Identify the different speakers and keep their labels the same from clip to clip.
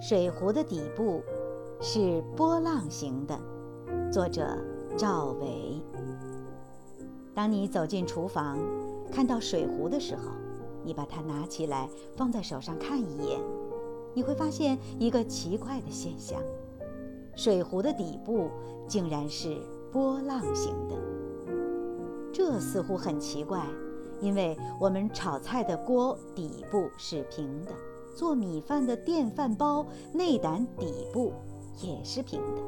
Speaker 1: 水壶的底部是波浪形的。作者赵维。当你走进厨房，看到水壶的时候，你把它拿起来放在手上看一眼，你会发现一个奇怪的现象：水壶的底部竟然是波浪形的。这似乎很奇怪，因为我们炒菜的锅底部是平的，做米饭的电饭煲内胆底部也是平的。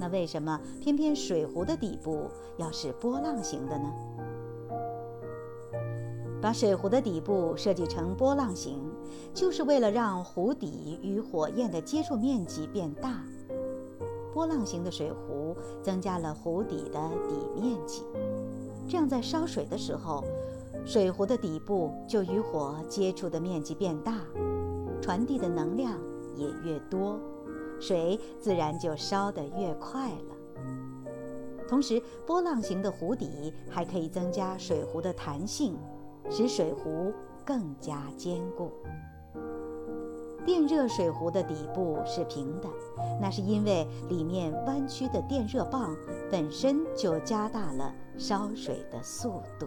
Speaker 1: 那为什么偏偏水壶的底部要是波浪形的呢？把水壶的底部设计成波浪形，就是为了让壶底与火焰的接触面积变大。波浪形的水壶增加了壶底的底面积，这样在烧水的时候，水壶的底部就与火接触的面积变大，传递的能量也越多。水自然就烧得越快了。同时，波浪形的壶底还可以增加水壶的弹性，使水壶更加坚固。电热水壶的底部是平的，那是因为里面弯曲的电热棒本身就加大了烧水的速度。